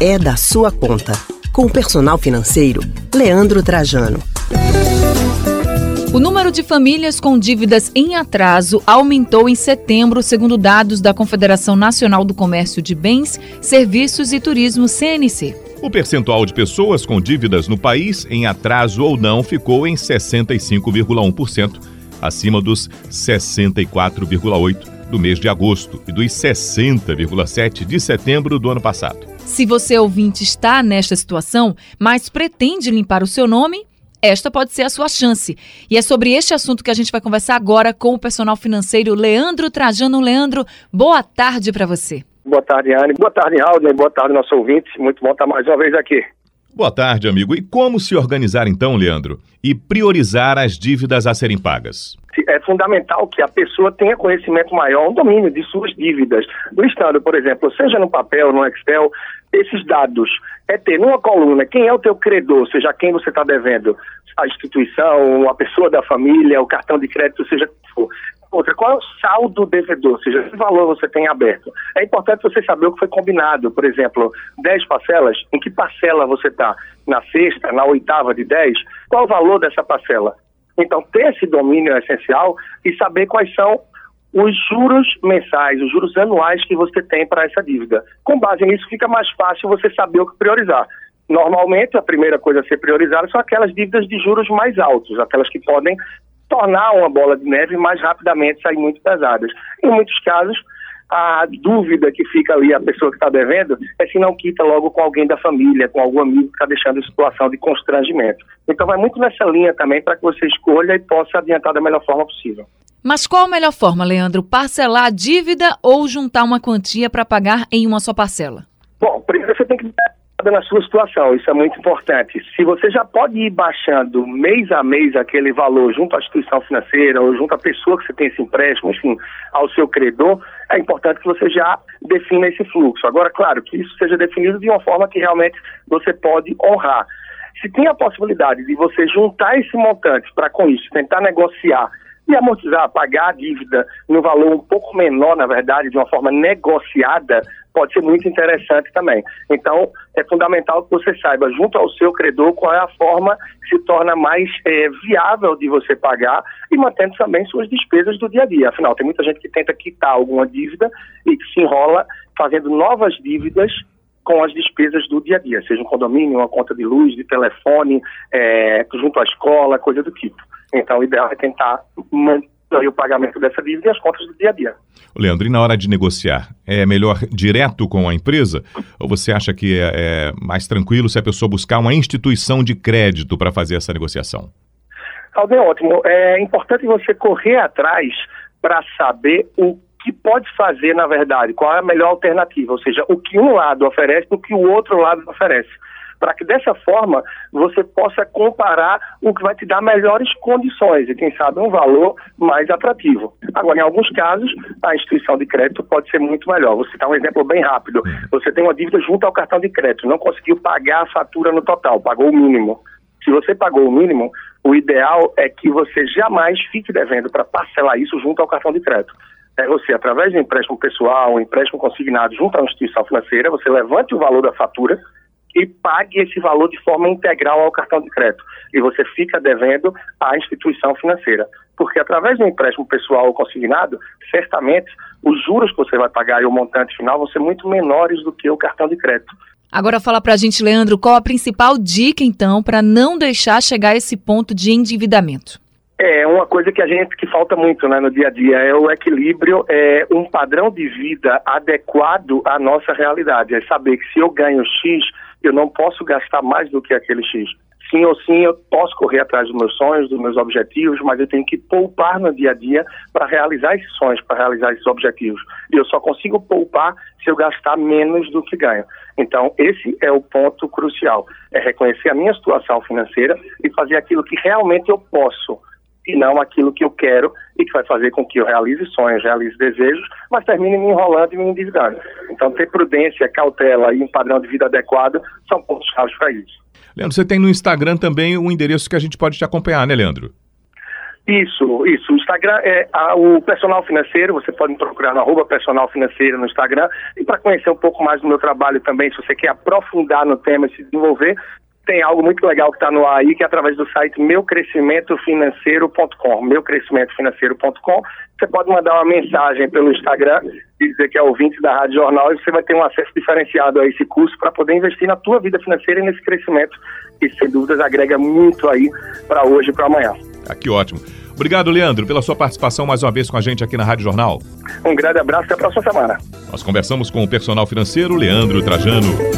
É da sua conta. Com o personal financeiro, Leandro Trajano. O número de famílias com dívidas em atraso aumentou em setembro, segundo dados da Confederação Nacional do Comércio de Bens, Serviços e Turismo, CNC. O percentual de pessoas com dívidas no país, em atraso ou não, ficou em 65,1%, acima dos 64,8% do mês de agosto e dos 60,7% de setembro do ano passado. Se você ouvinte está nesta situação, mas pretende limpar o seu nome, esta pode ser a sua chance. E é sobre este assunto que a gente vai conversar agora com o personal financeiro Leandro Trajano. Leandro, boa tarde para você. Boa tarde, Anne. Boa tarde, Raul. Boa tarde, nosso ouvinte. Muito bom estar mais uma vez aqui. Boa tarde, amigo. E como se organizar então, Leandro, e priorizar as dívidas a serem pagas? É fundamental que a pessoa tenha conhecimento maior, um domínio de suas dívidas. Listando, por exemplo, seja no papel, no Excel, esses dados. É ter numa coluna quem é o teu credor, seja quem você está devendo, a instituição, a pessoa da família, o cartão de crédito, seja for. Outra, qual é o saldo devedor, ou seja, que valor você tem aberto. É importante você saber o que foi combinado. Por exemplo, 10 parcelas, em que parcela você está? Na sexta, na oitava de 10? Qual o valor dessa parcela? Então, ter esse domínio é essencial e saber quais são os juros mensais, os juros anuais que você tem para essa dívida. Com base nisso, fica mais fácil você saber o que priorizar. Normalmente, a primeira coisa a ser priorizada são aquelas dívidas de juros mais altos, aquelas que podem tornar uma bola de neve mais rapidamente sair muito pesadas. Em muitos casos, a dúvida que fica ali, a pessoa que está devendo, é se não quita logo com alguém da família, com algum amigo que está deixando em situação de constrangimento. Então vai muito nessa linha também para que você escolha e possa adiantar da melhor forma possível. Mas qual a melhor forma, Leandro? Parcelar a dívida ou juntar uma quantia para pagar em uma só parcela? Bom, primeiro você tem que na sua situação, isso é muito importante. Se você já pode ir baixando mês a mês aquele valor junto à instituição financeira ou junto à pessoa que você tem esse empréstimo, enfim, ao seu credor, é importante que você já defina esse fluxo. Agora, claro, que isso seja definido de uma forma que realmente você pode honrar. Se tem a possibilidade de você juntar esse montante para com isso tentar negociar e amortizar, pagar a dívida no valor um pouco menor, na verdade, de uma forma negociada, pode ser muito interessante também. Então, é fundamental que você saiba, junto ao seu credor, qual é a forma que se torna mais é, viável de você pagar e mantendo também suas despesas do dia a dia. Afinal, tem muita gente que tenta quitar alguma dívida e que se enrola fazendo novas dívidas com as despesas do dia a dia, seja um condomínio, uma conta de luz, de telefone, é, junto à escola, coisa do tipo. Então, o ideal é tentar manter o pagamento dessa dívida e as contas do dia a dia. Leandro, e na hora de negociar, é melhor direto com a empresa? Ou você acha que é, é mais tranquilo se a pessoa buscar uma instituição de crédito para fazer essa negociação? Alden, ótimo. É importante você correr atrás para saber o que pode fazer, na verdade, qual é a melhor alternativa, ou seja, o que um lado oferece e o que o outro lado oferece para que dessa forma você possa comparar o que vai te dar melhores condições e, quem sabe, um valor mais atrativo. Agora, em alguns casos, a instituição de crédito pode ser muito melhor. Vou citar um exemplo bem rápido. Você tem uma dívida junto ao cartão de crédito, não conseguiu pagar a fatura no total, pagou o mínimo. Se você pagou o mínimo, o ideal é que você jamais fique devendo para parcelar isso junto ao cartão de crédito é você, através de um empréstimo pessoal, empréstimo consignado junto à instituição financeira, você levante o valor da fatura e pague esse valor de forma integral ao cartão de crédito. E você fica devendo à instituição financeira. Porque através um empréstimo pessoal consignado, certamente os juros que você vai pagar e o montante final vão ser muito menores do que o cartão de crédito. Agora fala pra gente, Leandro, qual a principal dica então para não deixar chegar esse ponto de endividamento? É uma coisa que a gente que falta muito né, no dia a dia é o equilíbrio, é um padrão de vida adequado à nossa realidade. É saber que se eu ganho X, eu não posso gastar mais do que aquele X. Sim ou sim, eu posso correr atrás dos meus sonhos, dos meus objetivos, mas eu tenho que poupar no dia a dia para realizar esses sonhos, para realizar esses objetivos. E eu só consigo poupar se eu gastar menos do que ganho. Então, esse é o ponto crucial: é reconhecer a minha situação financeira e fazer aquilo que realmente eu posso e não aquilo que eu quero e que vai fazer com que eu realize sonhos, realize desejos, mas termine me enrolando e me endividando. Então, ter prudência, cautela e um padrão de vida adequado são pontos chaves para isso. Leandro, você tem no Instagram também o um endereço que a gente pode te acompanhar, né, Leandro? Isso, isso. O Instagram é a, o personal financeiro, você pode me procurar no arroba personal financeiro no Instagram. E para conhecer um pouco mais do meu trabalho também, se você quer aprofundar no tema e se desenvolver, tem algo muito legal que está no ar aí, que é através do site meucrescimentofinanceiro.com, meucrescimentofinanceiro.com. Você pode mandar uma mensagem pelo Instagram e dizer que é ouvinte da Rádio Jornal e você vai ter um acesso diferenciado a esse curso para poder investir na tua vida financeira e nesse crescimento que, sem dúvidas, agrega muito aí para hoje e para amanhã. Ah, que ótimo. Obrigado, Leandro, pela sua participação mais uma vez com a gente aqui na Rádio Jornal. Um grande abraço e até a próxima semana. Nós conversamos com o personal financeiro Leandro Trajano.